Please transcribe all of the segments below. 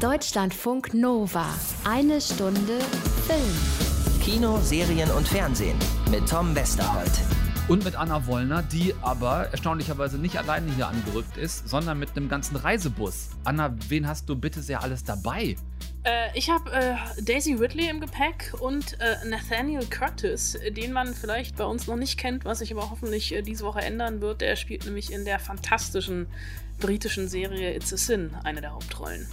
Deutschlandfunk Nova. Eine Stunde Film. Kino, Serien und Fernsehen mit Tom Westerholt. Und mit Anna Wollner, die aber erstaunlicherweise nicht alleine hier angerückt ist, sondern mit einem ganzen Reisebus. Anna, wen hast du bitte sehr alles dabei? Äh, ich habe äh, Daisy Ridley im Gepäck und äh, Nathaniel Curtis, den man vielleicht bei uns noch nicht kennt, was sich aber hoffentlich äh, diese Woche ändern wird. Der spielt nämlich in der fantastischen britischen Serie It's a Sin eine der Hauptrollen.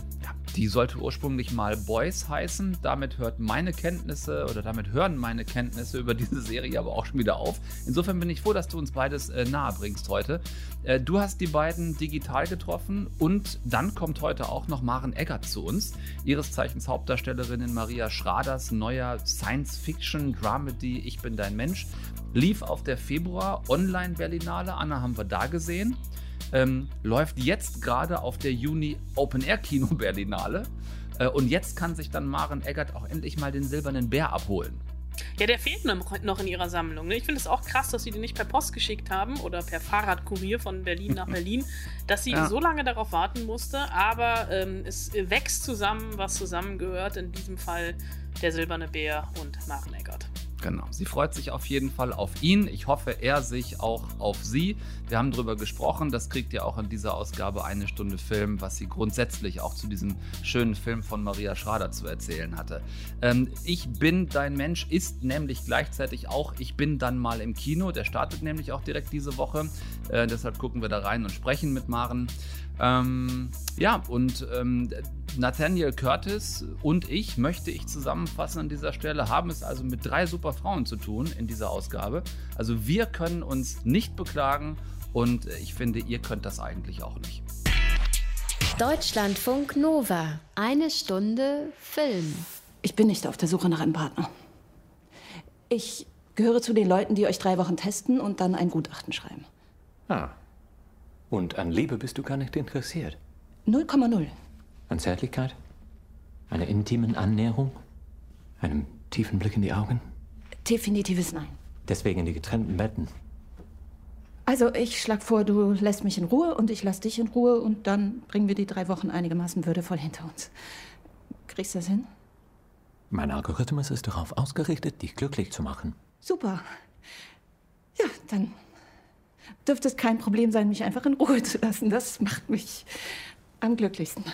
Die sollte ursprünglich mal Boys heißen. Damit hört meine Kenntnisse oder damit hören meine Kenntnisse über diese Serie aber auch schon wieder auf. Insofern bin ich froh, dass du uns beides äh, nahe bringst heute. Äh, du hast die beiden digital getroffen und dann kommt heute auch noch Maren Eggert zu uns. Ihres Zeichens Hauptdarstellerin in Maria Schraders neuer Science-Fiction-Dramedy Ich bin dein Mensch. Lief auf der Februar Online-Berlinale. Anna haben wir da gesehen ähm, läuft jetzt gerade auf der Juni Open Air Kino Berlinale. Äh, und jetzt kann sich dann Maren Eggert auch endlich mal den silbernen Bär abholen. Ja, der fehlt noch in ihrer Sammlung. Ne? Ich finde es auch krass, dass sie den nicht per Post geschickt haben oder per Fahrradkurier von Berlin nach Berlin, dass sie ja. so lange darauf warten musste. Aber ähm, es wächst zusammen, was zusammengehört. In diesem Fall der silberne Bär und Maren Eggert. Genau. Sie freut sich auf jeden Fall auf ihn. Ich hoffe, er sich auch auf sie. Wir haben darüber gesprochen. Das kriegt ihr auch in dieser Ausgabe eine Stunde Film, was sie grundsätzlich auch zu diesem schönen Film von Maria Schrader zu erzählen hatte. Ähm, ich bin dein Mensch ist nämlich gleichzeitig auch Ich bin dann mal im Kino. Der startet nämlich auch direkt diese Woche. Äh, deshalb gucken wir da rein und sprechen mit Maren. Ähm, ja, und ähm, Nathaniel Curtis und ich, möchte ich zusammenfassen an dieser Stelle, haben es also mit drei super Frauen zu tun in dieser Ausgabe. Also wir können uns nicht beklagen und ich finde, ihr könnt das eigentlich auch nicht. Deutschlandfunk Nova. Eine Stunde Film. Ich bin nicht auf der Suche nach einem Partner. Ich gehöre zu den Leuten, die euch drei Wochen testen und dann ein Gutachten schreiben. Ah, und an Liebe bist du gar nicht interessiert? 0,0. An Zärtlichkeit? Einer intimen Annäherung? Einem tiefen Blick in die Augen? Definitives Nein. Deswegen die getrennten Betten. Also ich schlage vor, du lässt mich in Ruhe und ich lass dich in Ruhe und dann bringen wir die drei Wochen einigermaßen würdevoll hinter uns. Kriegst du das hin? Mein Algorithmus ist darauf ausgerichtet, dich glücklich zu machen. Super. Ja, dann dürfte es kein Problem sein, mich einfach in Ruhe zu lassen. Das macht mich am glücklichsten.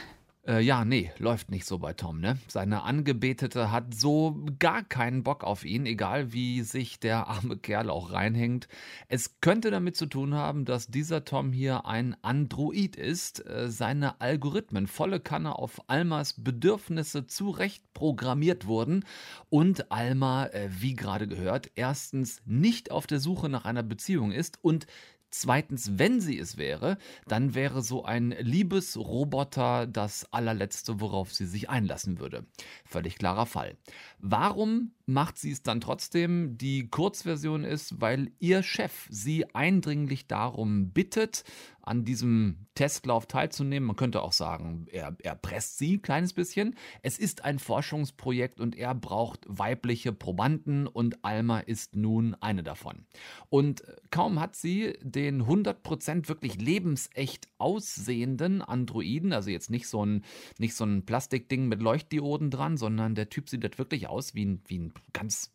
Äh, ja, nee, läuft nicht so bei Tom, ne? Seine Angebetete hat so gar keinen Bock auf ihn, egal wie sich der arme Kerl auch reinhängt. Es könnte damit zu tun haben, dass dieser Tom hier ein Android ist, äh, seine Algorithmen volle Kanne auf Almas Bedürfnisse zurecht programmiert wurden und Alma, äh, wie gerade gehört, erstens nicht auf der Suche nach einer Beziehung ist und Zweitens, wenn sie es wäre, dann wäre so ein Liebesroboter das allerletzte, worauf sie sich einlassen würde. Völlig klarer Fall. Warum macht sie es dann trotzdem? Die Kurzversion ist, weil ihr Chef sie eindringlich darum bittet, an diesem Testlauf teilzunehmen. Man könnte auch sagen, er, er presst sie ein kleines bisschen. Es ist ein Forschungsprojekt und er braucht weibliche Probanden und Alma ist nun eine davon. Und kaum hat sie den 100% wirklich lebensecht aussehenden Androiden, also jetzt nicht so ein, nicht so ein Plastikding mit Leuchtdioden dran, sondern der Typ sieht wirklich aus wie ein, wie ein ganz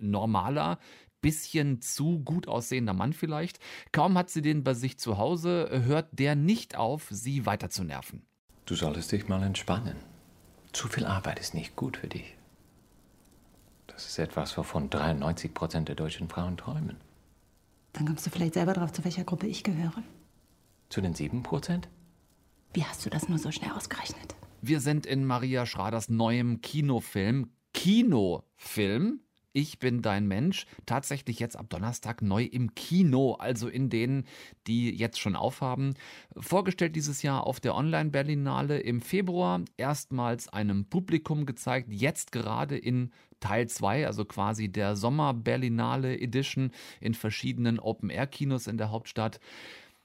normaler, bisschen zu gut aussehender Mann vielleicht. Kaum hat sie den bei sich zu Hause, hört der nicht auf, sie weiter zu nerven. Du solltest dich mal entspannen. Zu viel Arbeit ist nicht gut für dich. Das ist etwas, wovon 93 Prozent der deutschen Frauen träumen. Dann kommst du vielleicht selber drauf, zu welcher Gruppe ich gehöre. Zu den 7 Prozent? Wie hast du das nur so schnell ausgerechnet? Wir sind in Maria Schraders neuem Kinofilm. Kinofilm ich bin dein Mensch tatsächlich jetzt ab Donnerstag neu im Kino, also in denen, die jetzt schon aufhaben. Vorgestellt dieses Jahr auf der Online-Berlinale im Februar, erstmals einem Publikum gezeigt, jetzt gerade in Teil 2, also quasi der Sommer-Berlinale Edition in verschiedenen Open-Air-Kinos in der Hauptstadt.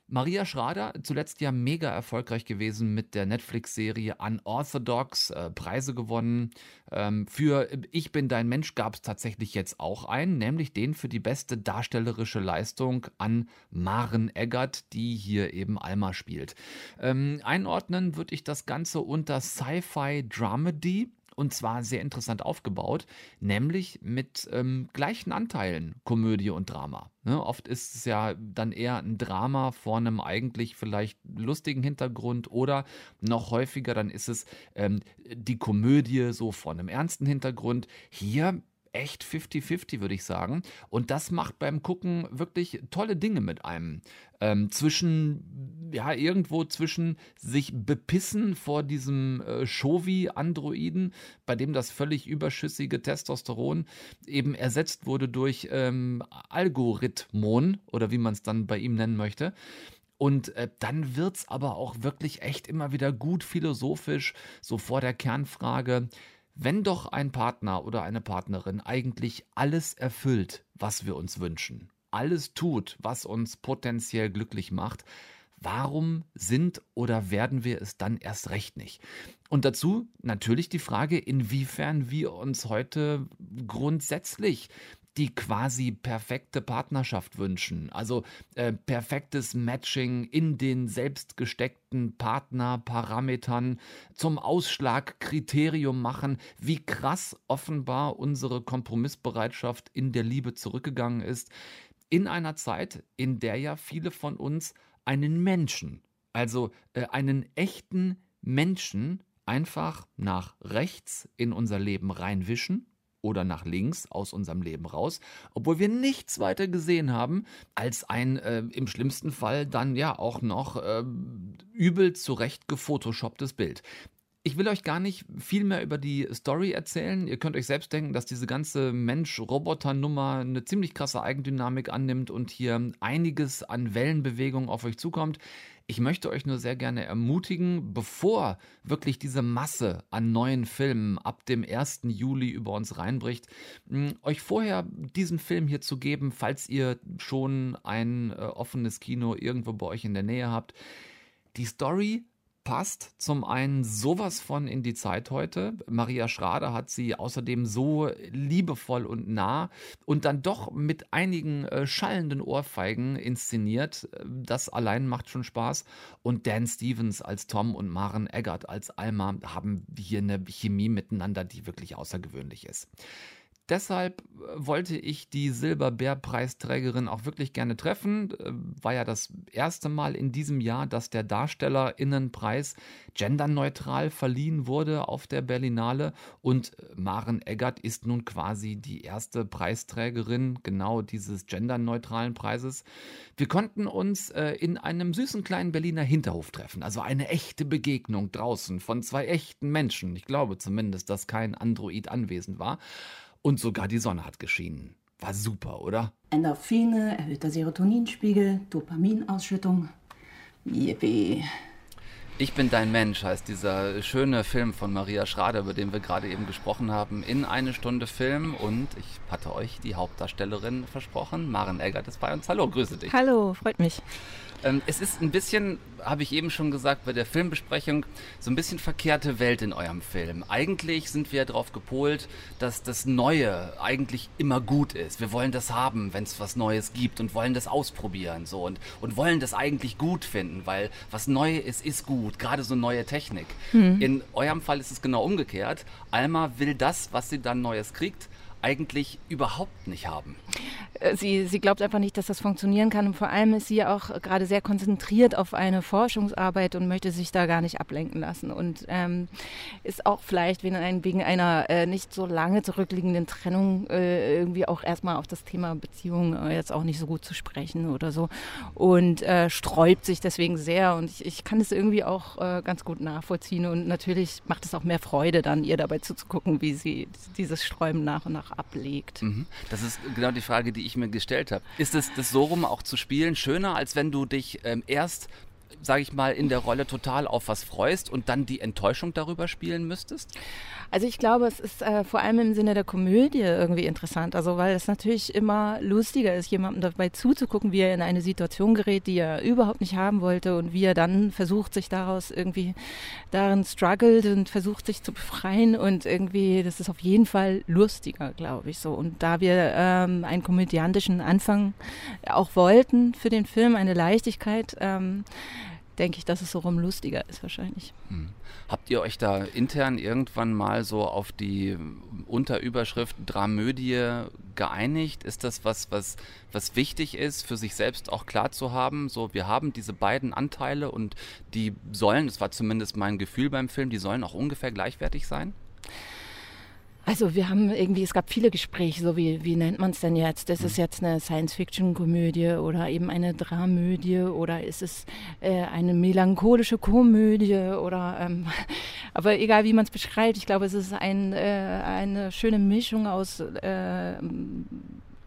Maria Schrader, zuletzt ja mega erfolgreich gewesen mit der Netflix-Serie Unorthodox, äh, Preise gewonnen. Ähm, für Ich bin dein Mensch gab es tatsächlich jetzt auch einen, nämlich den für die beste darstellerische Leistung an Maren Eggert, die hier eben Alma spielt. Ähm, einordnen würde ich das Ganze unter Sci-Fi Dramedy und zwar sehr interessant aufgebaut, nämlich mit ähm, gleichen Anteilen Komödie und Drama. Ne? Oft ist es ja dann eher ein Drama vor einem eigentlich vielleicht lustigen Hintergrund oder noch häufiger dann ist es ähm, die Komödie so vor einem ernsten Hintergrund. Hier echt 50-50, würde ich sagen. Und das macht beim Gucken wirklich tolle Dinge mit einem. Ähm, zwischen, ja, irgendwo zwischen sich bepissen vor diesem äh, Shovi-Androiden, bei dem das völlig überschüssige Testosteron eben ersetzt wurde durch ähm, Algorithmon oder wie man es dann bei ihm nennen möchte. Und äh, dann wird es aber auch wirklich echt immer wieder gut philosophisch, so vor der Kernfrage, wenn doch ein Partner oder eine Partnerin eigentlich alles erfüllt, was wir uns wünschen, alles tut, was uns potenziell glücklich macht, warum sind oder werden wir es dann erst recht nicht? Und dazu natürlich die Frage, inwiefern wir uns heute grundsätzlich die quasi perfekte Partnerschaft wünschen. Also äh, perfektes Matching in den selbst gesteckten Partnerparametern zum Ausschlagkriterium machen, wie krass offenbar unsere Kompromissbereitschaft in der Liebe zurückgegangen ist. In einer Zeit, in der ja viele von uns einen Menschen, also äh, einen echten Menschen, einfach nach rechts in unser Leben reinwischen oder nach links aus unserem Leben raus, obwohl wir nichts weiter gesehen haben als ein äh, im schlimmsten Fall dann ja auch noch äh, übel zurecht gefotoshopptes Bild. Ich will euch gar nicht viel mehr über die Story erzählen. Ihr könnt euch selbst denken, dass diese ganze Mensch-Roboter-Nummer eine ziemlich krasse Eigendynamik annimmt und hier einiges an Wellenbewegung auf euch zukommt. Ich möchte euch nur sehr gerne ermutigen, bevor wirklich diese Masse an neuen Filmen ab dem 1. Juli über uns reinbricht, euch vorher diesen Film hier zu geben, falls ihr schon ein äh, offenes Kino irgendwo bei euch in der Nähe habt. Die Story passt zum einen sowas von in die Zeit heute. Maria Schrader hat sie außerdem so liebevoll und nah und dann doch mit einigen äh, schallenden Ohrfeigen inszeniert. Das allein macht schon Spaß. Und Dan Stevens als Tom und Maren Eggert als Alma haben hier eine Chemie miteinander, die wirklich außergewöhnlich ist. Deshalb äh, wollte ich die Silberbär-Preisträgerin auch wirklich gerne treffen. Äh, war ja das erste Mal in diesem Jahr, dass der Darstellerinnenpreis genderneutral verliehen wurde auf der Berlinale. Und äh, Maren Eggert ist nun quasi die erste Preisträgerin genau dieses genderneutralen Preises. Wir konnten uns in einem süßen kleinen Berliner Hinterhof treffen. Also eine echte Begegnung draußen von zwei echten Menschen. Ich glaube zumindest, dass kein Android anwesend war. Und sogar die Sonne hat geschienen. War super, oder? Endorphine, erhöhter Serotoninspiegel, Dopaminausschüttung. Yippie. Ich bin dein Mensch heißt dieser schöne Film von Maria Schrader, über den wir gerade eben gesprochen haben, in eine Stunde Film. Und ich hatte euch die Hauptdarstellerin versprochen. Maren Eggert ist bei uns. Hallo, grüße dich. Hallo, freut mich. Ähm, es ist ein bisschen, habe ich eben schon gesagt, bei der Filmbesprechung, so ein bisschen verkehrte Welt in eurem Film. Eigentlich sind wir darauf gepolt, dass das Neue eigentlich immer gut ist. Wir wollen das haben, wenn es was Neues gibt und wollen das ausprobieren so und, und wollen das eigentlich gut finden, weil was neu ist, ist gut, gerade so neue Technik. Mhm. In eurem Fall ist es genau umgekehrt. Alma will das, was sie dann Neues kriegt, eigentlich überhaupt nicht haben. Äh, sie, sie glaubt einfach nicht, dass das funktionieren kann. Und vor allem ist sie auch gerade sehr konzentriert auf eine Forschungsarbeit und möchte sich da gar nicht ablenken lassen. Und ähm, ist auch vielleicht wegen einer äh, nicht so lange zurückliegenden Trennung äh, irgendwie auch erstmal auf das Thema Beziehung äh, jetzt auch nicht so gut zu sprechen oder so. Und äh, sträubt sich deswegen sehr. Und ich, ich kann es irgendwie auch äh, ganz gut nachvollziehen. Und natürlich macht es auch mehr Freude, dann ihr dabei zuzugucken, wie sie dieses Sträuben nach und nach ablegt. Mhm. Das ist genau die Frage, die ich mir gestellt habe. Ist es das so rum auch zu spielen schöner, als wenn du dich ähm, erst sage ich mal, in der Rolle total auf was freust und dann die Enttäuschung darüber spielen müsstest? Also ich glaube, es ist äh, vor allem im Sinne der Komödie irgendwie interessant. Also weil es natürlich immer lustiger ist, jemandem dabei zuzugucken, wie er in eine Situation gerät, die er überhaupt nicht haben wollte und wie er dann versucht, sich daraus irgendwie darin struggelt und versucht, sich zu befreien. Und irgendwie, das ist auf jeden Fall lustiger, glaube ich so. Und da wir ähm, einen komödiantischen Anfang auch wollten für den Film, eine Leichtigkeit, ähm, denke ich, dass es so rum lustiger ist wahrscheinlich. Hm. Habt ihr euch da intern irgendwann mal so auf die Unterüberschrift Dramödie geeinigt? Ist das was, was, was wichtig ist, für sich selbst auch klar zu haben? So, wir haben diese beiden Anteile und die sollen, das war zumindest mein Gefühl beim Film, die sollen auch ungefähr gleichwertig sein? Also wir haben irgendwie, es gab viele Gespräche, so wie, wie nennt man es denn jetzt? Ist es mhm. jetzt eine Science-Fiction-Komödie oder eben eine Dramödie oder ist es äh, eine melancholische Komödie oder ähm, aber egal wie man es beschreibt, ich glaube, es ist ein, äh, eine schöne Mischung aus äh,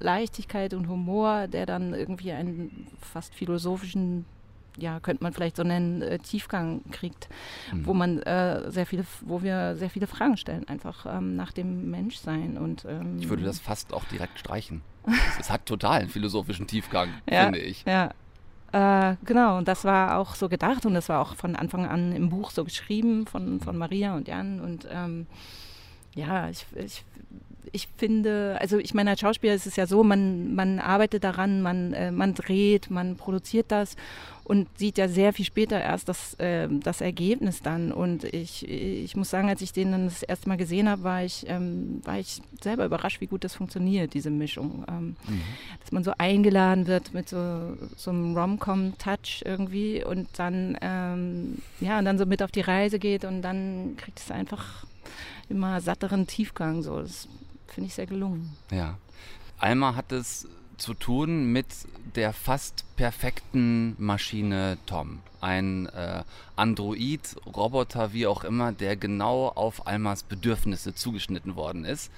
Leichtigkeit und Humor, der dann irgendwie einen fast philosophischen ja, könnte man vielleicht so nennen, äh, Tiefgang kriegt, mhm. wo man äh, sehr viele, wo wir sehr viele Fragen stellen, einfach ähm, nach dem Menschsein. Und, ähm, ich würde das fast auch direkt streichen. es, hat total einen philosophischen Tiefgang, ja, finde ich. Ja. Äh, genau, und das war auch so gedacht und das war auch von Anfang an im Buch so geschrieben von, von Maria und Jan. Und ähm, ja, ich, ich ich finde, also ich meine, als Schauspieler ist es ja so, man, man arbeitet daran, man, äh, man dreht, man produziert das und sieht ja sehr viel später erst das, äh, das Ergebnis dann. Und ich, ich muss sagen, als ich den dann das erste Mal gesehen habe, war ich, ähm, war ich selber überrascht, wie gut das funktioniert, diese Mischung. Ähm, mhm. Dass man so eingeladen wird mit so, so einem Rom-Com-Touch irgendwie und dann, ähm, ja, und dann so mit auf die Reise geht und dann kriegt es einfach immer satteren Tiefgang. So. Das finde ich sehr gelungen. Ja. Alma hat es zu tun mit der fast perfekten Maschine Tom. Ein äh, Android, Roboter, wie auch immer, der genau auf Almas Bedürfnisse zugeschnitten worden ist.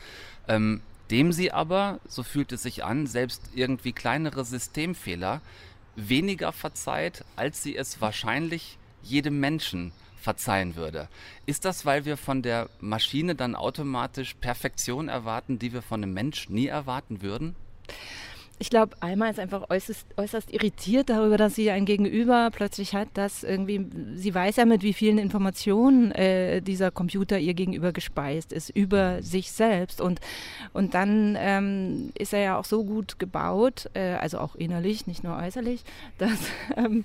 Ähm, dem sie aber, so fühlt es sich an, selbst irgendwie kleinere Systemfehler weniger verzeiht, als sie es wahrscheinlich jedem Menschen verzeihen würde. Ist das, weil wir von der Maschine dann automatisch Perfektion erwarten, die wir von einem Mensch nie erwarten würden? Ich glaube, Alma ist einfach äußerst, äußerst irritiert darüber, dass sie ein Gegenüber plötzlich hat, dass irgendwie, sie weiß ja mit wie vielen Informationen äh, dieser Computer ihr gegenüber gespeist ist, über sich selbst. Und, und dann ähm, ist er ja auch so gut gebaut, äh, also auch innerlich, nicht nur äußerlich, dass, ähm,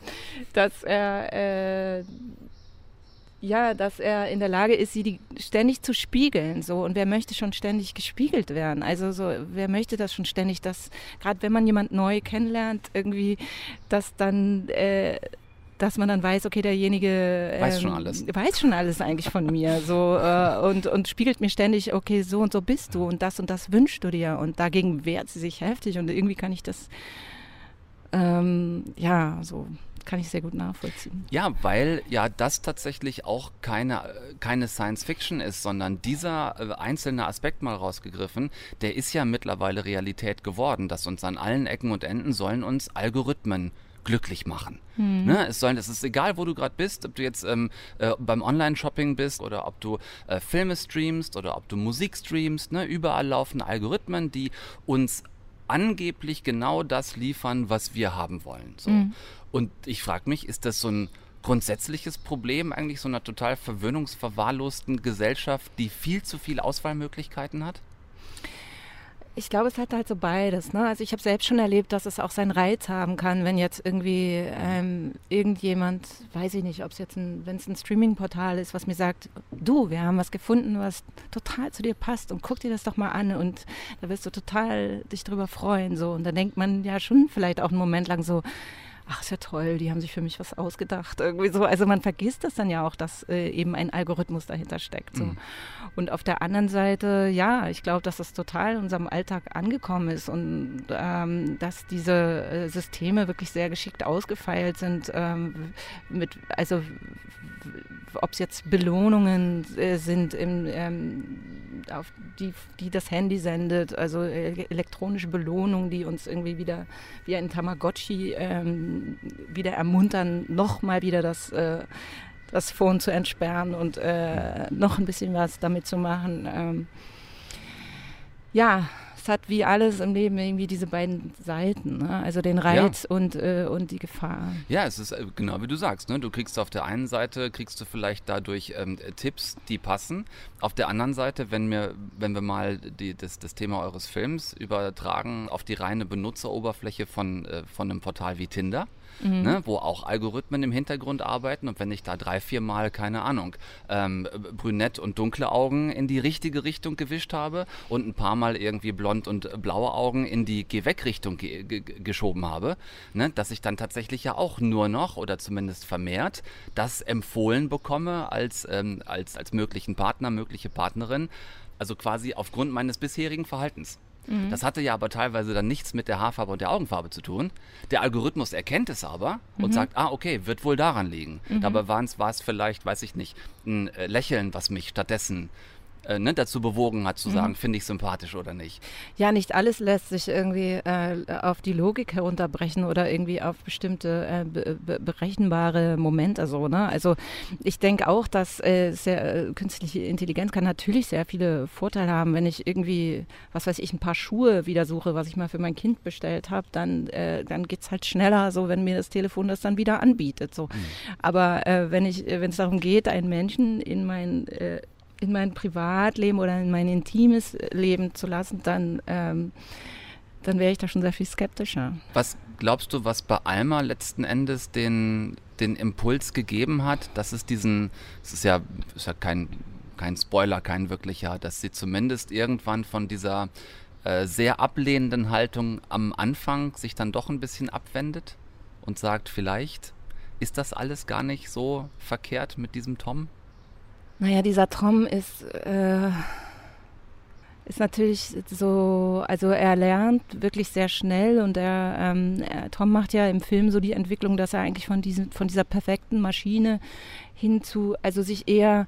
dass er äh, ja, dass er in der Lage ist, sie ständig zu spiegeln. So. Und wer möchte schon ständig gespiegelt werden? Also so, wer möchte das schon ständig, dass, gerade wenn man jemand neu kennenlernt, irgendwie, dass dann äh, dass man dann weiß, okay, derjenige ähm, weiß schon alles. Weiß schon alles eigentlich von mir. So, äh, und, und spiegelt mir ständig, okay, so und so bist du und das und das wünschst du dir. Und dagegen wehrt sie sich heftig und irgendwie kann ich das ähm, ja so kann ich sehr gut nachvollziehen. Ja, weil ja das tatsächlich auch keine, keine Science Fiction ist, sondern dieser äh, einzelne Aspekt mal rausgegriffen, der ist ja mittlerweile Realität geworden, dass uns an allen Ecken und Enden sollen uns Algorithmen glücklich machen. Mhm. Ne? Es, sollen, es ist egal, wo du gerade bist, ob du jetzt ähm, äh, beim Online-Shopping bist oder ob du äh, Filme streamst oder ob du Musik streamst. Ne? Überall laufen Algorithmen, die uns angeblich genau das liefern, was wir haben wollen. So. Mhm. Und ich frage mich, ist das so ein grundsätzliches Problem eigentlich so einer total verwöhnungsverwahrlosten Gesellschaft, die viel zu viele Auswahlmöglichkeiten hat? Ich glaube, es hat halt so beides. Ne? Also ich habe selbst schon erlebt, dass es auch seinen Reiz haben kann, wenn jetzt irgendwie ähm, irgendjemand, weiß ich nicht, ob es jetzt ein, wenn es ein Streaming-Portal ist, was mir sagt, du, wir haben was gefunden, was total zu dir passt und guck dir das doch mal an und da wirst du total dich drüber freuen. So. Und da denkt man ja schon vielleicht auch einen Moment lang so, ach, ist ja toll, die haben sich für mich was ausgedacht. Irgendwie so. Also man vergisst das dann ja auch, dass äh, eben ein Algorithmus dahinter steckt. So. Mhm. Und auf der anderen Seite, ja, ich glaube, dass das total in unserem Alltag angekommen ist und ähm, dass diese äh, Systeme wirklich sehr geschickt ausgefeilt sind. Ähm, mit, also ob es jetzt Belohnungen äh, sind im, ähm, auf die, die das Handy sendet, also äh, elektronische Belohnung, die uns irgendwie wieder wie ein Tamagotchi ähm, wieder ermuntern, nochmal wieder das, äh, das Phone zu entsperren und äh, noch ein bisschen was damit zu machen. Ähm, ja, es hat wie alles im Leben irgendwie diese beiden Seiten, ne? also den Reiz ja. und, äh, und die Gefahr. Ja, es ist äh, genau wie du sagst. Ne? Du kriegst auf der einen Seite, kriegst du vielleicht dadurch ähm, Tipps, die passen. Auf der anderen Seite, wenn wir, wenn wir mal die, das, das Thema eures Films übertragen auf die reine Benutzeroberfläche von, äh, von einem Portal wie Tinder, mhm. ne, wo auch Algorithmen im Hintergrund arbeiten. Und wenn ich da drei, vier Mal, keine Ahnung, ähm, brünett und dunkle Augen in die richtige Richtung gewischt habe und ein paar Mal irgendwie blond und blaue Augen in die Geh-Weg-Richtung ge ge geschoben habe, ne, dass ich dann tatsächlich ja auch nur noch oder zumindest vermehrt das empfohlen bekomme als, ähm, als, als möglichen Partner, mögliche Partnerin. Also quasi aufgrund meines bisherigen Verhaltens. Mhm. Das hatte ja aber teilweise dann nichts mit der Haarfarbe und der Augenfarbe zu tun. Der Algorithmus erkennt es aber mhm. und sagt, ah, okay, wird wohl daran liegen. Mhm. Dabei war es vielleicht, weiß ich nicht, ein äh, Lächeln, was mich stattdessen äh, ne, dazu bewogen hat, zu mhm. sagen, finde ich sympathisch oder nicht. Ja, nicht alles lässt sich irgendwie äh, auf die Logik herunterbrechen oder irgendwie auf bestimmte äh, be berechenbare Momente so. Ne? Also ich denke auch, dass äh, sehr, äh, künstliche Intelligenz kann natürlich sehr viele Vorteile haben. Wenn ich irgendwie, was weiß ich, ein paar Schuhe wieder suche, was ich mal für mein Kind bestellt habe, dann, äh, dann geht es halt schneller, so wenn mir das Telefon das dann wieder anbietet. So. Mhm. Aber wenn ich, wenn es darum geht, einen Menschen in mein in mein Privatleben oder in mein intimes Leben zu lassen, dann, ähm, dann wäre ich da schon sehr viel skeptischer. Was glaubst du, was bei Alma letzten Endes den, den Impuls gegeben hat, dass es diesen, es ist ja, ist ja kein, kein Spoiler, kein wirklicher, dass sie zumindest irgendwann von dieser äh, sehr ablehnenden Haltung am Anfang sich dann doch ein bisschen abwendet und sagt, vielleicht ist das alles gar nicht so verkehrt mit diesem Tom? Naja, dieser Tom ist, äh, ist natürlich so, also er lernt wirklich sehr schnell und er, ähm, er, Tom macht ja im Film so die Entwicklung, dass er eigentlich von, diesem, von dieser perfekten Maschine hin zu, also sich eher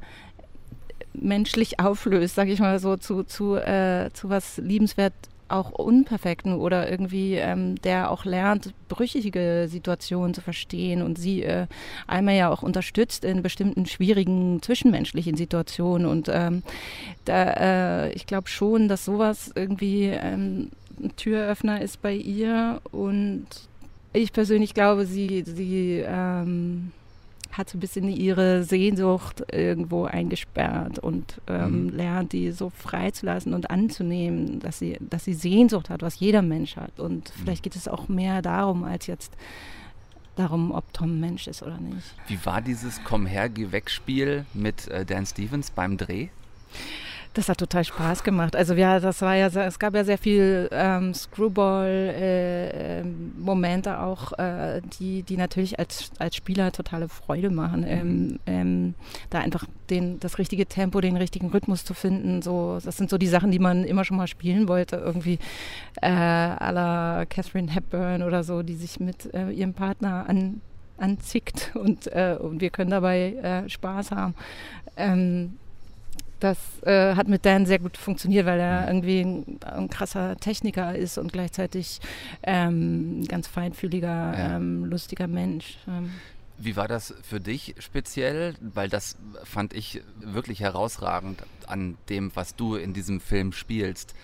menschlich auflöst, sage ich mal so, zu, zu, äh, zu was liebenswert auch Unperfekten oder irgendwie, ähm, der auch lernt, brüchige Situationen zu verstehen und sie äh, einmal ja auch unterstützt in bestimmten schwierigen zwischenmenschlichen Situationen. Und ähm, da, äh, ich glaube schon, dass sowas irgendwie ähm, ein Türöffner ist bei ihr. Und ich persönlich glaube, sie, sie ähm, hat so ein bisschen ihre Sehnsucht irgendwo eingesperrt und ähm, mhm. lernt, die so freizulassen und anzunehmen, dass sie, dass sie Sehnsucht hat, was jeder Mensch hat. Und mhm. vielleicht geht es auch mehr darum, als jetzt darum, ob Tom ein Mensch ist oder nicht. Wie war dieses Komm her, geh weg Spiel mit äh, Dan Stevens beim Dreh? Das hat total Spaß gemacht. Also ja, das war ja, es gab ja sehr viel ähm, Screwball-Momente äh, ähm, auch, äh, die, die natürlich als, als Spieler totale Freude machen. Mhm. Ähm, ähm, da einfach den, das richtige Tempo, den richtigen Rhythmus zu finden. So, das sind so die Sachen, die man immer schon mal spielen wollte. Irgendwie äh, à la Catherine Hepburn oder so, die sich mit äh, ihrem Partner an anzickt und, äh, und wir können dabei äh, Spaß haben. Ähm, das äh, hat mit Dan sehr gut funktioniert, weil er mhm. irgendwie ein, ein krasser Techniker ist und gleichzeitig ähm, ganz feinfühliger, ja. ähm, lustiger Mensch. Ähm. Wie war das für dich speziell? Weil das fand ich wirklich herausragend an dem, was du in diesem Film spielst,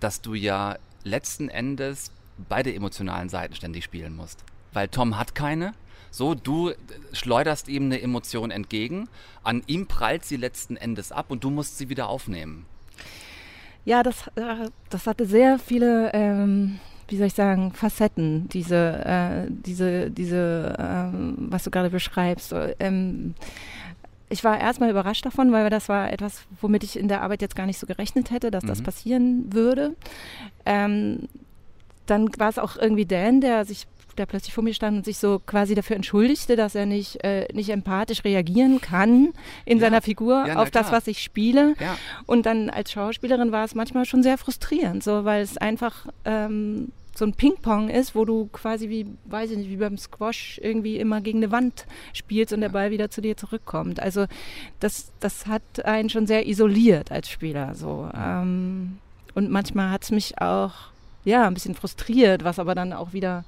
dass du ja letzten Endes beide emotionalen Seiten ständig spielen musst. Weil Tom hat keine, so, du schleuderst ihm eine Emotion entgegen, an ihm prallt sie letzten Endes ab und du musst sie wieder aufnehmen. Ja, das, äh, das hatte sehr viele, ähm, wie soll ich sagen, Facetten, diese, äh, diese, diese ähm, was du gerade beschreibst. Ähm, ich war erstmal überrascht davon, weil das war etwas, womit ich in der Arbeit jetzt gar nicht so gerechnet hätte, dass mhm. das passieren würde. Ähm, dann war es auch irgendwie Dan, der sich der plötzlich vor mir stand und sich so quasi dafür entschuldigte, dass er nicht, äh, nicht empathisch reagieren kann in ja. seiner Figur ja, auf das, was ich spiele. Ja. Und dann als Schauspielerin war es manchmal schon sehr frustrierend, so weil es einfach ähm, so ein Ping-Pong ist, wo du quasi wie, weiß ich nicht, wie beim Squash irgendwie immer gegen eine Wand spielst und der Ball wieder zu dir zurückkommt. Also das, das hat einen schon sehr isoliert als Spieler. So. Ähm, und manchmal hat es mich auch ja, ein bisschen frustriert, was aber dann auch wieder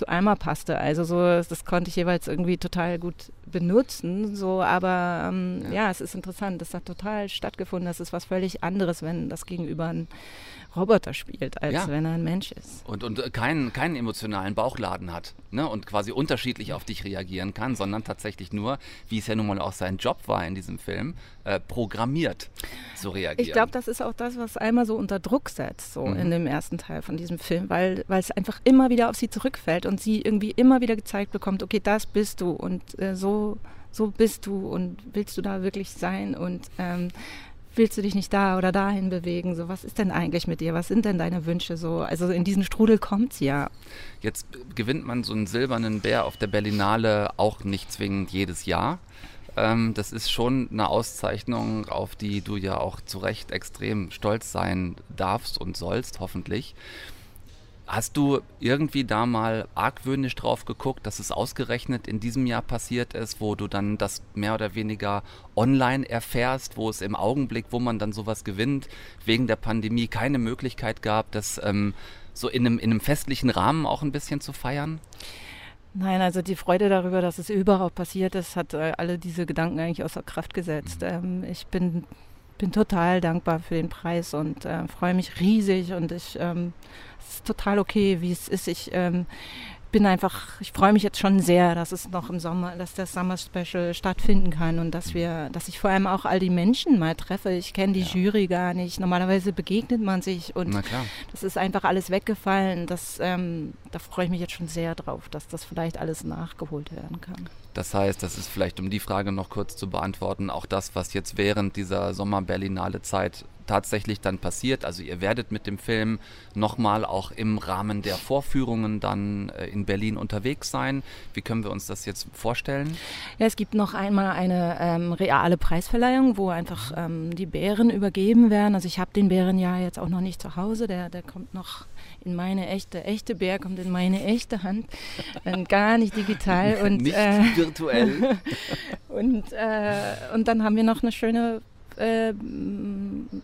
zu einmal passte. Also so, das konnte ich jeweils irgendwie total gut benutzen. So, aber ähm, ja. ja. es ist interessant. Das hat total stattgefunden. Das ist was völlig anderes, wenn das Gegenüber ein Roboter spielt, als ja. wenn er ein Mensch ist. Und, und keinen, keinen emotionalen Bauchladen hat ne? und quasi unterschiedlich auf dich reagieren kann, sondern tatsächlich nur, wie es ja nun mal auch sein Job war in diesem Film, äh, programmiert zu reagieren. Ich glaube, das ist auch das, was einmal so unter Druck setzt, so mhm. in dem ersten Teil von diesem Film, weil, weil es einfach immer wieder auf sie zurückfällt und sie irgendwie immer wieder gezeigt bekommt, okay, das bist du und äh, so so bist du und willst du da wirklich sein und ähm, willst du dich nicht da oder dahin bewegen? So, was ist denn eigentlich mit dir? Was sind denn deine Wünsche? So, also in diesen Strudel kommt es ja. Jetzt gewinnt man so einen silbernen Bär auf der Berlinale auch nicht zwingend jedes Jahr. Ähm, das ist schon eine Auszeichnung, auf die du ja auch zu Recht extrem stolz sein darfst und sollst, hoffentlich. Hast du irgendwie da mal argwöhnisch drauf geguckt, dass es ausgerechnet in diesem Jahr passiert ist, wo du dann das mehr oder weniger online erfährst, wo es im Augenblick, wo man dann sowas gewinnt, wegen der Pandemie keine Möglichkeit gab, das ähm, so in einem, in einem festlichen Rahmen auch ein bisschen zu feiern? Nein, also die Freude darüber, dass es überhaupt passiert ist, hat äh, alle diese Gedanken eigentlich außer Kraft gesetzt. Mhm. Ähm, ich bin, bin total dankbar für den Preis und äh, freue mich riesig und ich ähm, ist total okay, wie es ist. Ich ähm, bin einfach, ich freue mich jetzt schon sehr, dass es noch im Sommer, dass das Summer Special stattfinden kann und dass wir, dass ich vor allem auch all die Menschen mal treffe. Ich kenne die ja. Jury gar nicht. Normalerweise begegnet man sich und das ist einfach alles weggefallen. Das, ähm, da freue ich mich jetzt schon sehr drauf, dass das vielleicht alles nachgeholt werden kann. Das heißt, das ist vielleicht, um die Frage noch kurz zu beantworten, auch das, was jetzt während dieser Sommer-Berlinale Zeit tatsächlich dann passiert. Also ihr werdet mit dem Film nochmal auch im Rahmen der Vorführungen dann äh, in Berlin unterwegs sein. Wie können wir uns das jetzt vorstellen? Ja, es gibt noch einmal eine ähm, reale Preisverleihung, wo einfach ähm, die Bären übergeben werden. Also ich habe den Bären ja jetzt auch noch nicht zu Hause, der, der kommt noch in meine echte, echte Bär kommt in meine echte Hand, äh, gar nicht digital und nicht äh, virtuell. und, äh, und dann haben wir noch eine schöne äh,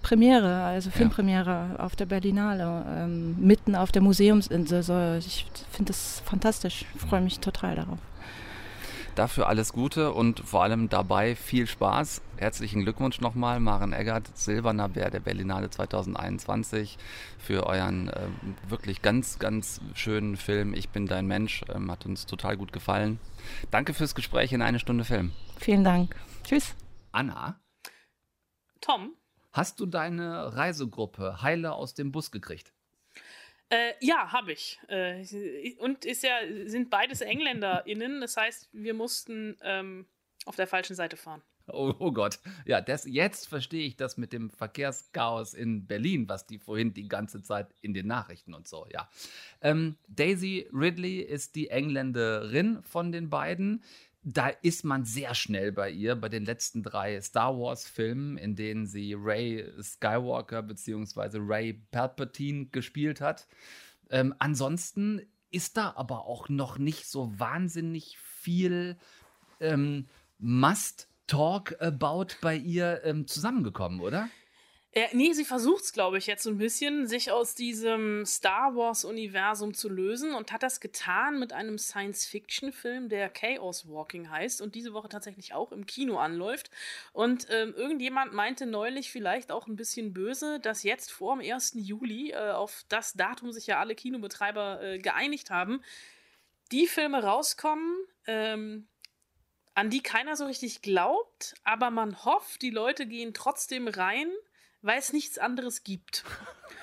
Premiere, also Filmpremiere ja. auf der Berlinale, ähm, mitten auf der Museumsinsel. So, ich finde das fantastisch, freue mich total darauf. Dafür alles Gute und vor allem dabei viel Spaß. Herzlichen Glückwunsch nochmal, Maren Eggert, Silberner Bär der Berlinale 2021 für euren äh, wirklich ganz, ganz schönen Film Ich bin dein Mensch. Ähm, hat uns total gut gefallen. Danke fürs Gespräch in eine Stunde Film. Vielen Dank. Tschüss. Anna? Tom? Hast du deine Reisegruppe heile aus dem Bus gekriegt? Äh, ja, habe ich. Äh, und ist ja, sind beides EngländerInnen. Das heißt, wir mussten ähm, auf der falschen Seite fahren. Oh, oh, Gott. Ja, das, jetzt verstehe ich das mit dem Verkehrschaos in Berlin, was die vorhin die ganze Zeit in den Nachrichten und so, ja. Ähm, Daisy Ridley ist die Engländerin von den beiden da ist man sehr schnell bei ihr, bei den letzten drei Star Wars-Filmen, in denen sie Ray Skywalker bzw. Ray Palpatine gespielt hat. Ähm, ansonsten ist da aber auch noch nicht so wahnsinnig viel ähm, Must-Talk about bei ihr ähm, zusammengekommen, oder? Äh, nee, sie versucht es, glaube ich, jetzt so ein bisschen, sich aus diesem Star Wars-Universum zu lösen und hat das getan mit einem Science-Fiction-Film, der Chaos Walking heißt und diese Woche tatsächlich auch im Kino anläuft. Und ähm, irgendjemand meinte neulich vielleicht auch ein bisschen böse, dass jetzt vor dem 1. Juli, äh, auf das Datum sich ja alle Kinobetreiber äh, geeinigt haben, die Filme rauskommen, ähm, an die keiner so richtig glaubt, aber man hofft, die Leute gehen trotzdem rein weil es nichts anderes gibt.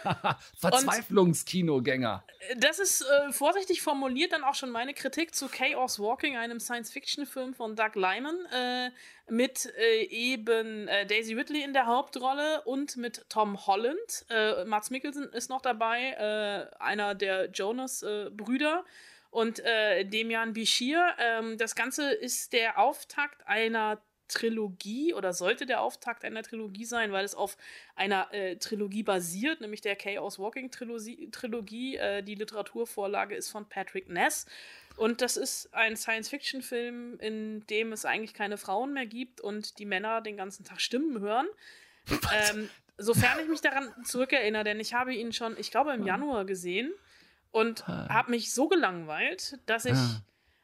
Verzweiflungskinogänger. Das ist äh, vorsichtig formuliert dann auch schon meine Kritik zu Chaos Walking, einem Science-Fiction-Film von Doug Lyman, äh, mit äh, eben äh, Daisy Ridley in der Hauptrolle und mit Tom Holland. Äh, Mats Mikkelsen ist noch dabei, äh, einer der Jonas-Brüder. und Demian Bichir. Ähm, das Ganze ist der Auftakt einer Trilogie oder sollte der Auftakt einer Trilogie sein, weil es auf einer äh, Trilogie basiert, nämlich der Chaos Walking Trilogie. Trilogie. Äh, die Literaturvorlage ist von Patrick Ness. Und das ist ein Science-Fiction-Film, in dem es eigentlich keine Frauen mehr gibt und die Männer den ganzen Tag Stimmen hören. Ähm, sofern ich mich daran zurückerinnere, denn ich habe ihn schon, ich glaube, im Januar gesehen und ah. habe mich so gelangweilt, dass ich ah.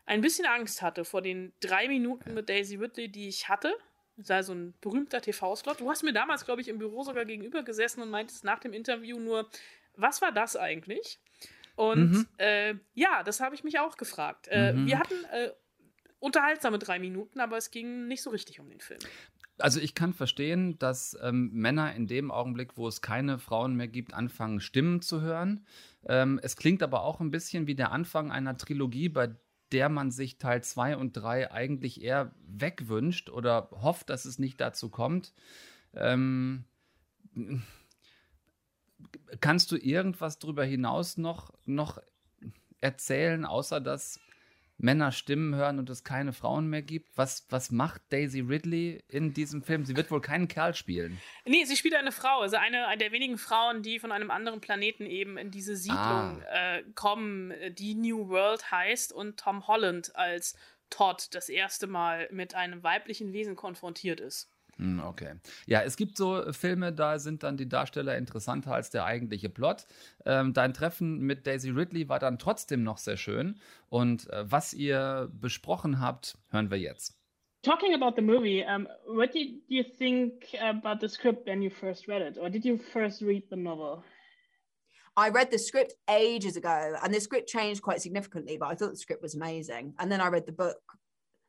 Ein bisschen Angst hatte vor den drei Minuten mit Daisy Ridley, die ich hatte. Das war so ein berühmter TV-Slot. Du hast mir damals, glaube ich, im Büro sogar gegenüber gesessen und meintest nach dem Interview nur, was war das eigentlich? Und mhm. äh, ja, das habe ich mich auch gefragt. Äh, mhm. Wir hatten äh, unterhaltsame drei Minuten, aber es ging nicht so richtig um den Film. Also ich kann verstehen, dass ähm, Männer in dem Augenblick, wo es keine Frauen mehr gibt, anfangen, Stimmen zu hören. Ähm, es klingt aber auch ein bisschen wie der Anfang einer Trilogie, bei der man sich Teil 2 und 3 eigentlich eher wegwünscht oder hofft, dass es nicht dazu kommt. Ähm, kannst du irgendwas darüber hinaus noch, noch erzählen, außer dass Männer Stimmen hören und es keine Frauen mehr gibt. Was, was macht Daisy Ridley in diesem Film? Sie wird wohl keinen Kerl spielen. Nee, sie spielt eine Frau, also eine, eine der wenigen Frauen, die von einem anderen Planeten eben in diese Siedlung ah. äh, kommen, die New World heißt und Tom Holland als Todd das erste Mal mit einem weiblichen Wesen konfrontiert ist. Hm, okay. Ja, es gibt so Filme, da sind dann die Darsteller interessanter als der eigentliche Plot. Ähm, dein Treffen mit Daisy Ridley war dann trotzdem noch sehr schön. Und äh, was ihr besprochen habt, hören wir jetzt. Talking about the movie, um, what did you think about the script when you first read it? Or did you first read the novel? I read the script ages ago, and the script changed quite significantly, but I thought the script was amazing. And then I read the book,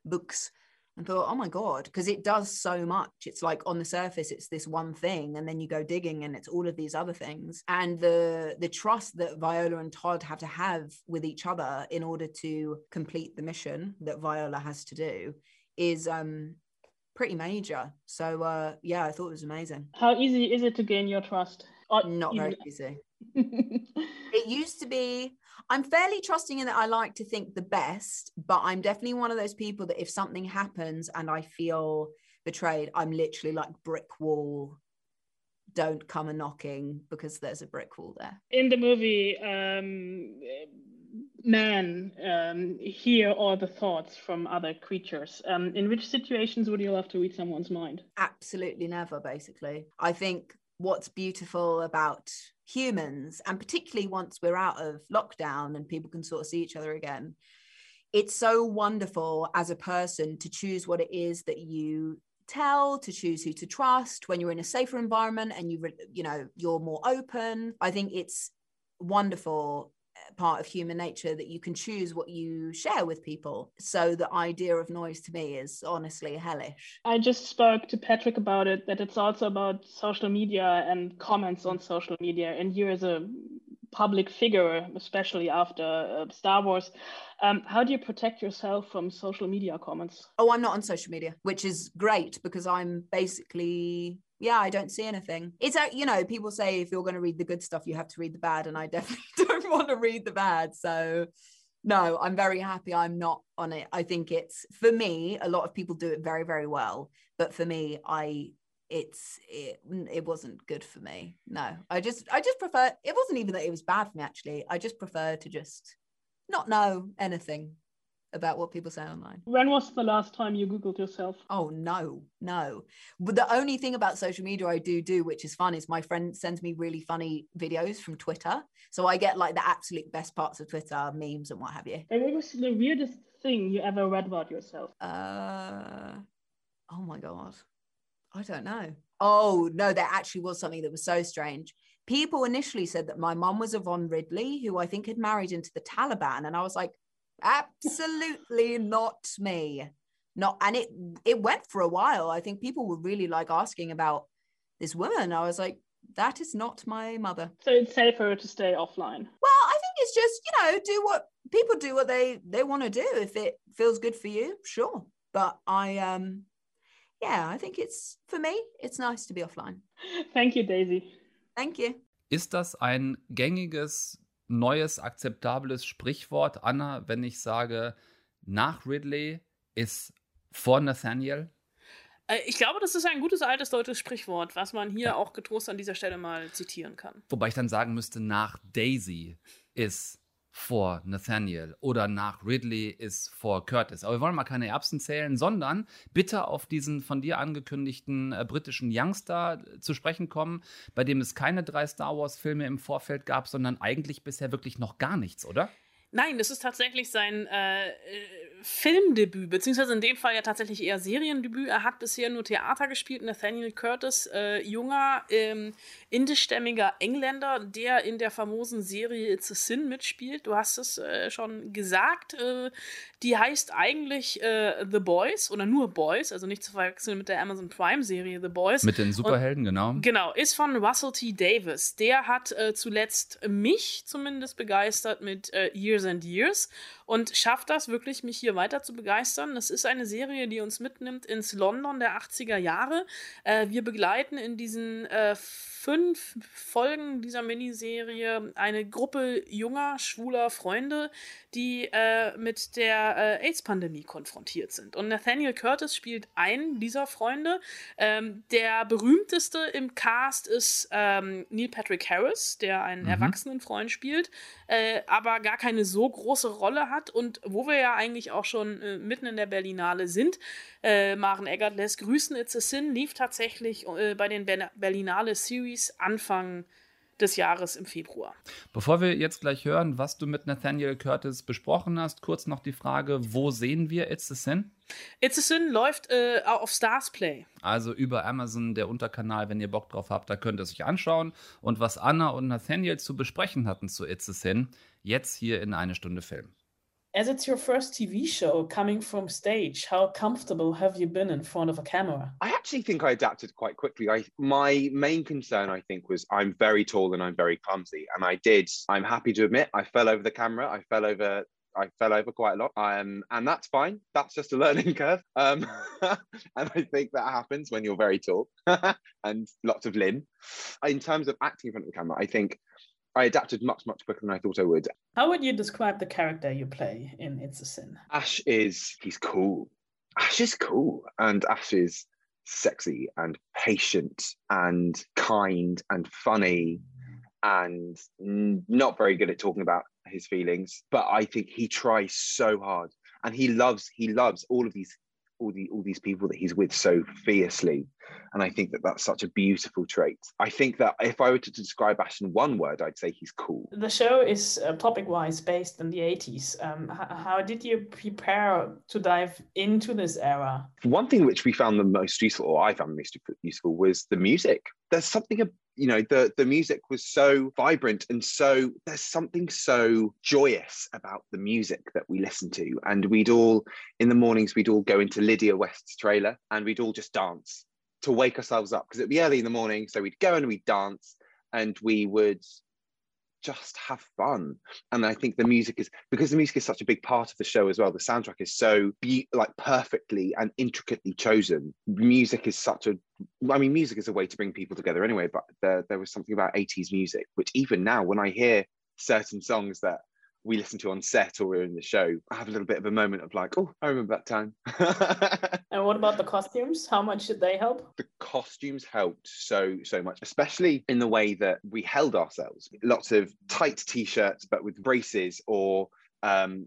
books, and thought, oh my God, because it does so much. It's like on the surface, it's this one thing, and then you go digging and it's all of these other things. And the the trust that Viola and Todd have to have with each other in order to complete the mission that Viola has to do is um pretty major. So uh yeah, I thought it was amazing. How easy is it to gain your trust? Or Not very easy. it used to be I'm fairly trusting in that I like to think the best, but I'm definitely one of those people that if something happens and I feel betrayed, I'm literally like brick wall. Don't come a knocking because there's a brick wall there. In the movie, um, men um, hear all the thoughts from other creatures. Um, in which situations would you love to read someone's mind? Absolutely never, basically. I think what's beautiful about humans, and particularly once we're out of lockdown and people can sort of see each other again, it's so wonderful as a person to choose what it is that you tell to choose who to trust. When you're in a safer environment and you you know you're more open i think it's wonderful part of human nature that you can choose what you share with people. So the idea of noise to me is honestly hellish. I just spoke to Patrick about it, that it's also about social media and comments on social media. And you as a public figure, especially after uh, Star Wars, um, how do you protect yourself from social media comments? Oh, I'm not on social media, which is great because I'm basically yeah, I don't see anything. It's a, you know, people say if you're going to read the good stuff, you have to read the bad, and I definitely want to read the bad. So, no, I'm very happy I'm not on it. I think it's for me. A lot of people do it very, very well, but for me, I it's it, it wasn't good for me. No, I just I just prefer. It wasn't even that it was bad for me. Actually, I just prefer to just not know anything about what people say online. When was the last time you Googled yourself? Oh, no, no. But the only thing about social media I do do, which is fun, is my friend sends me really funny videos from Twitter. So I get like the absolute best parts of Twitter, memes and what have you. And what was the weirdest thing you ever read about yourself? Uh, oh my God. I don't know. Oh, no, there actually was something that was so strange. People initially said that my mum was Yvonne Ridley, who I think had married into the Taliban. And I was like, absolutely not me. Not and it it went for a while. I think people were really like asking about this woman. I was like that is not my mother. So it's safer to stay offline. Well i think it's just you know do what people do what they they want to do. If it feels good for you sure. But i um yeah i think it's for me it's nice to be offline. Thank you daisy. Thank you. Ist das ein gängiges neues, akzeptables Sprichwort, Anna, wenn ich sage, nach Ridley ist vor Nathaniel? Äh, ich glaube, das ist ein gutes altes deutsches Sprichwort, was man hier ja. auch getrost an dieser Stelle mal zitieren kann. Wobei ich dann sagen müsste, nach Daisy ist vor Nathaniel oder nach Ridley ist vor Curtis. Aber wir wollen mal keine Erbsen zählen, sondern bitte auf diesen von dir angekündigten äh, britischen Youngster äh, zu sprechen kommen, bei dem es keine drei Star Wars-Filme im Vorfeld gab, sondern eigentlich bisher wirklich noch gar nichts, oder? Nein, das ist tatsächlich sein äh, Filmdebüt, beziehungsweise in dem Fall ja tatsächlich eher Seriendebüt. Er hat bisher nur Theater gespielt. Nathaniel Curtis, äh, junger, ähm, indischstämmiger Engländer, der in der famosen Serie It's a Sin mitspielt. Du hast es äh, schon gesagt. Äh, die heißt eigentlich äh, The Boys oder nur Boys, also nicht zu verwechseln mit der Amazon Prime-Serie The Boys. Mit den Superhelden, Und, genau. Genau, ist von Russell T. Davis. Der hat äh, zuletzt mich zumindest begeistert mit äh, Years and Years und schafft das wirklich, mich hier weiter zu begeistern. Das ist eine Serie, die uns mitnimmt ins London der 80er Jahre. Äh, wir begleiten in diesen äh, fünf Folgen dieser Miniserie eine Gruppe junger, schwuler Freunde, die äh, mit der äh, AIDS-Pandemie konfrontiert sind. Und Nathaniel Curtis spielt einen dieser Freunde. Ähm, der berühmteste im Cast ist ähm, Neil Patrick Harris, der einen mhm. erwachsenen Freund spielt, äh, aber gar keine so große Rolle hat. Und wo wir ja eigentlich auch schon äh, mitten in der Berlinale sind, äh, Maren Eggert lässt grüßen, It's a Sin lief tatsächlich äh, bei den Berlinale Series Anfang des Jahres im Februar. Bevor wir jetzt gleich hören, was du mit Nathaniel Curtis besprochen hast, kurz noch die Frage, wo sehen wir It's a Sin? It's a Sin läuft äh, auf Stars Play. Also über Amazon, der Unterkanal, wenn ihr Bock drauf habt, da könnt ihr es euch anschauen. Und was Anna und Nathaniel zu besprechen hatten zu It's a Sin, jetzt hier in eine Stunde Film. As it's your first TV show coming from stage, how comfortable have you been in front of a camera? I actually think I adapted quite quickly. I my main concern, I think, was I'm very tall and I'm very clumsy, and I did. I'm happy to admit I fell over the camera. I fell over. I fell over quite a lot, um, and that's fine. That's just a learning curve, um, and I think that happens when you're very tall and lots of limb. In terms of acting in front of the camera, I think I adapted much, much quicker than I thought I would. How would you describe the character you play in It's a Sin? Ash is, he's cool. Ash is cool. And Ash is sexy and patient and kind and funny and not very good at talking about his feelings. But I think he tries so hard and he loves, he loves all of these all the all these people that he's with so fiercely. And i think that that's such a beautiful trait. I think that if i were to describe ash in one word i'd say he's cool. The show is uh, topic wise based in the 80s um, h- how did you prepare to dive into this era? One thing which we found the most useful or i found the most useful was the music. There's something you know the the music was so vibrant and so there's something so joyous about the music that we listen to. And we'd all in the mornings we'd all go into lydia west's trailer and we'd all just dance to wake ourselves up. Because it'd be early in the morning so we'd go and we'd dance and we would just have fun. And I think the music is because the music is such a big part of the show as well. The soundtrack is so be, like perfectly and intricately chosen. Music is such a I mean, music is a way to bring people together anyway, but there, there was something about 80s music, which even now, when I hear certain songs that we listen to on set or we're in the show, I have a little bit of a moment of like, oh, I remember that time. and what about the costumes? How much did they help? The costumes helped so, so much, especially in the way that we held ourselves. Lots of tight t shirts, but with braces or um,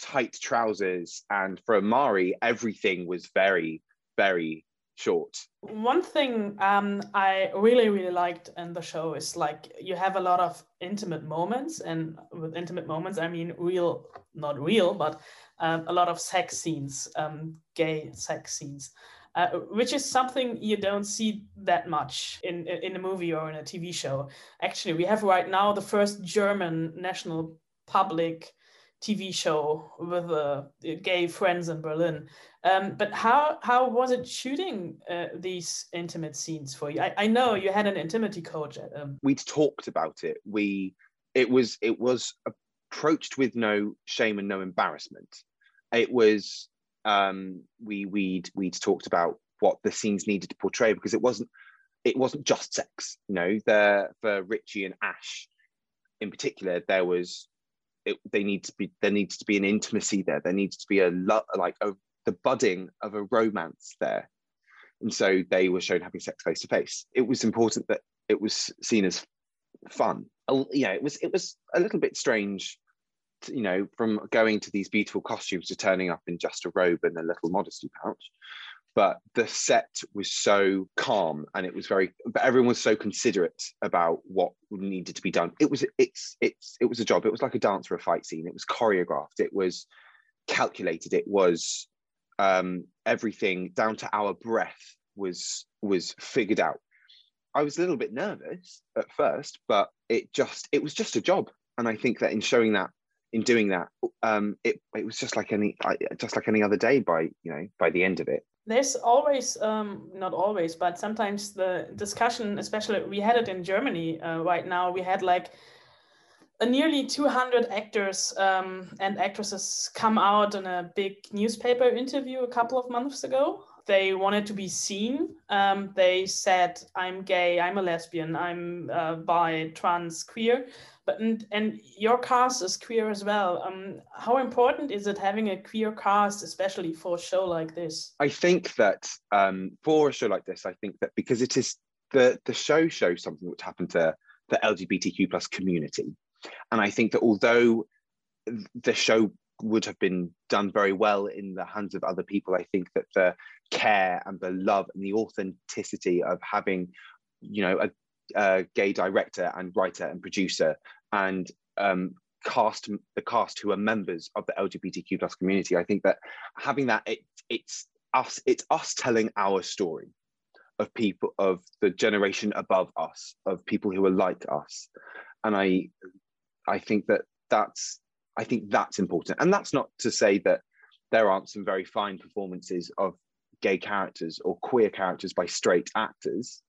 tight trousers. And for Amari, everything was very, very short. One thing um, I really, really liked in the show is like you have a lot of intimate moments. And with intimate moments, I mean real, not real, but um, a lot of sex scenes, um, gay sex scenes. Uh, which is something you don't see that much in in a movie or in a TV show. Actually, we have right now the first German national public TV show with uh, gay friends in Berlin. Um, but how how was it shooting uh, these intimate scenes for you? I, I know you had an intimacy coach. At, um... We'd talked about it. We it was it was approached with no shame and no embarrassment. It was um, we we'd we'd talked about what the scenes needed to portray because it wasn't it wasn't just sex. You know, there for Richie and Ash in particular, there was it, they need to be there needs to be an intimacy there. There needs to be a lo- like a the budding of a romance there. and so they were shown having sex face to face. It was important that it was seen as fun. Oh, yeah, it was it was a little bit strange, you know, from going to these beautiful costumes to turning up in just a robe and a little modesty pouch. But the set was so calm and it was very but everyone was so considerate about what needed to be done. It was it's it's it was a job. It was like a dance or a fight scene. It was choreographed. It was calculated. It was um, everything down to our breath was was figured out. I was a little bit nervous at first, but it just it was just a job, and I think that in showing that, in doing that, um, it it was just like any just like any other day. By you know by the end of it, there's always um, not always, but sometimes the discussion, especially we had it in Germany uh, right now. We had like a nearly 200 actors um, and actresses come out in a big newspaper interview a couple of months ago. They wanted to be seen. Um, they said, "I'm gay. I'm a lesbian. I'm uh, bi, trans, queer." But and, and your cast is queer as well. Um, how important is it having a queer cast, especially for a show like this? I think that um, for a show like this, I think that because it is the the show shows something which happened to the LGBTQ plus community and I think that although the show would have been done very well in the hands of other people, I think that the care and the love and the authenticity of having, you know, a, a gay director and writer and producer and um, cast the cast who are members of the LGBTQ plus community. I think that having that it, it's us it's us telling our story of people of the generation above us of people who are like us and I I think that that's I think that's important, and that's not to say that there aren't some very fine performances of gay characters or queer characters by straight actors.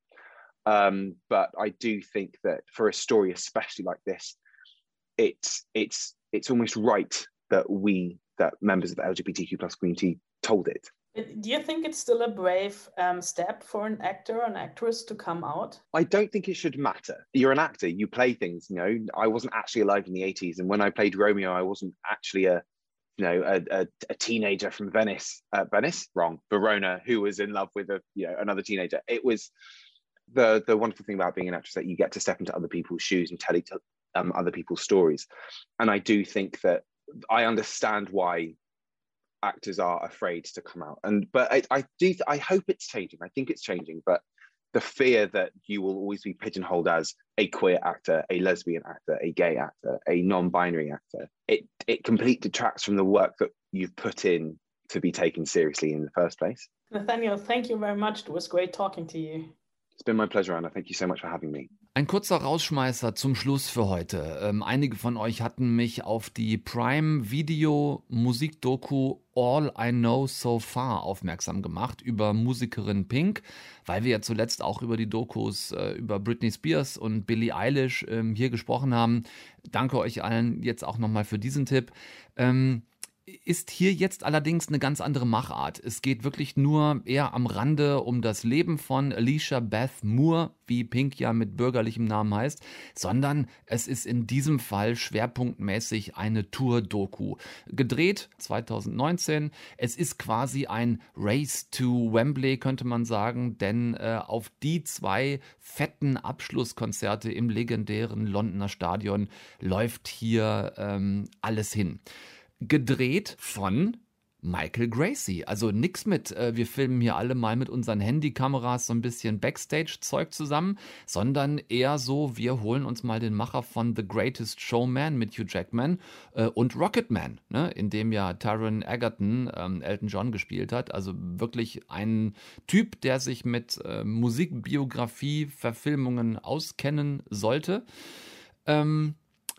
Um, but I do think that for a story, especially like this, it's it's it's almost right that we that members of the LGBTQ plus community told it. Do you think it's still a brave um, step for an actor or an actress to come out? I don't think it should matter. You're an actor, you play things. You know, I wasn't actually alive in the 80s. And when I played Romeo, I wasn't actually a, you know, a, a, a teenager from Venice, uh, Venice, wrong, Verona, who was in love with a, you know, another teenager. It was the the wonderful thing about being an actress that you get to step into other people's shoes and tell um, other people's stories. And I do think that I understand why actors are afraid to come out. And but I, I do I hope it's changing. I think it's changing, but the fear that you will always be pigeonholed as a queer actor, a lesbian actor, a gay actor, a non-binary actor, it it completely detracts from the work that you've put in to be taken seriously in the first place. Nathaniel, thank you very much. It was great talking to you. It's been my pleasure, Anna. Thank you so much for having me. Ein kurzer Rausschmeißer zum Schluss für heute. Ähm, einige von euch hatten mich auf die Prime Video Musikdoku All I Know So Far aufmerksam gemacht über Musikerin Pink, weil wir ja zuletzt auch über die Dokus äh, über Britney Spears und Billie Eilish ähm, hier gesprochen haben. Danke euch allen jetzt auch nochmal für diesen Tipp. Ähm, ist hier jetzt allerdings eine ganz andere Machart. Es geht wirklich nur eher am Rande um das Leben von Alicia Beth Moore, wie Pink ja mit bürgerlichem Namen heißt, sondern es ist in diesem Fall schwerpunktmäßig eine Tour-Doku. Gedreht 2019. Es ist quasi ein Race to Wembley, könnte man sagen, denn äh, auf die zwei fetten Abschlusskonzerte im legendären Londoner Stadion läuft hier ähm, alles hin gedreht von Michael Gracie. Also nix mit, äh, wir filmen hier alle mal mit unseren Handykameras so ein bisschen Backstage-Zeug zusammen, sondern eher so, wir holen uns mal den Macher von The Greatest Showman mit Hugh Jackman äh, und Rocketman, ne, in dem ja Taron Egerton ähm, Elton John gespielt hat. Also wirklich ein Typ, der sich mit äh, Musikbiografie, Verfilmungen auskennen sollte. Ähm,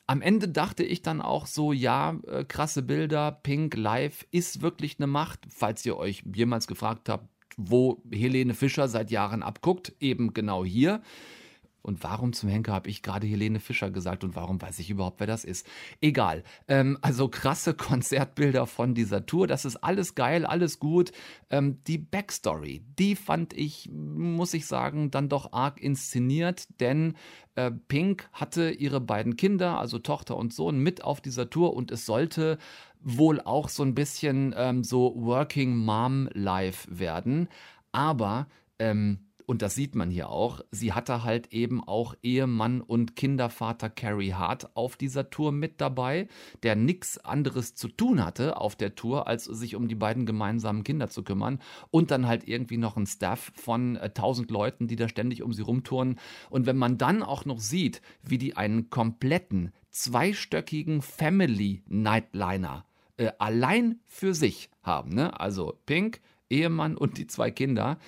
am Ende dachte ich dann auch so, ja, äh, krasse Bilder, Pink Live ist wirklich eine Macht. Falls ihr euch jemals gefragt habt, wo Helene Fischer seit Jahren abguckt, eben genau hier. Und warum zum Henker habe ich gerade Helene Fischer gesagt und warum weiß ich überhaupt, wer das ist? Egal. Ähm, also krasse Konzertbilder von dieser Tour. Das ist alles geil, alles gut. Ähm, die Backstory, die fand ich, muss ich sagen, dann doch arg inszeniert, denn äh, Pink hatte ihre beiden Kinder, also Tochter und Sohn, mit auf dieser Tour und es sollte wohl auch so ein bisschen ähm, so Working Mom Life werden. Aber Ähm, und das sieht man hier auch, sie hatte halt eben auch Ehemann und Kindervater Carrie Hart auf dieser Tour mit dabei, der nichts anderes zu tun hatte auf der Tour, als sich um die beiden gemeinsamen Kinder zu kümmern. Und dann halt irgendwie noch ein Staff von äh, 1000 Leuten, die da ständig um sie rumtouren. Und wenn man dann auch noch sieht, wie die einen kompletten zweistöckigen Family Nightliner äh, allein für sich haben, ne? Also Pink, Ehemann und die zwei Kinder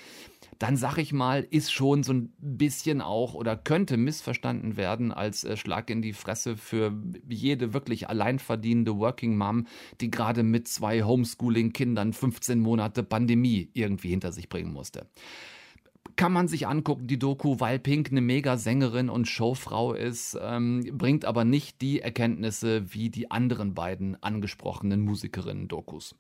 dann sag ich mal, ist schon so ein bisschen auch oder könnte missverstanden werden als äh, Schlag in die Fresse für jede wirklich alleinverdienende Working Mom, die gerade mit zwei Homeschooling-Kindern 15 Monate Pandemie irgendwie hinter sich bringen musste kann man sich angucken, die Doku, weil Pink eine Mega-Sängerin und Showfrau ist, ähm, bringt aber nicht die Erkenntnisse wie die anderen beiden angesprochenen Musikerinnen-Dokus.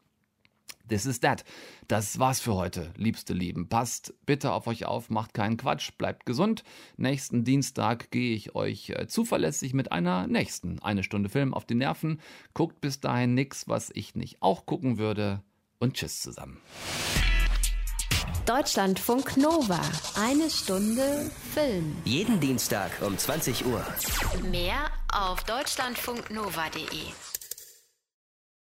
This is that. Das war's für heute, liebste Lieben. Passt bitte auf euch auf, macht keinen Quatsch, bleibt gesund. Nächsten Dienstag gehe ich euch äh, zuverlässig mit einer nächsten eine Stunde Film auf die Nerven. Guckt bis dahin nix, was ich nicht auch gucken würde. Und tschüss zusammen. Deutschlandfunk Nova. Eine Stunde Film. Jeden Dienstag um 20 Uhr. Mehr auf deutschlandfunknova.de.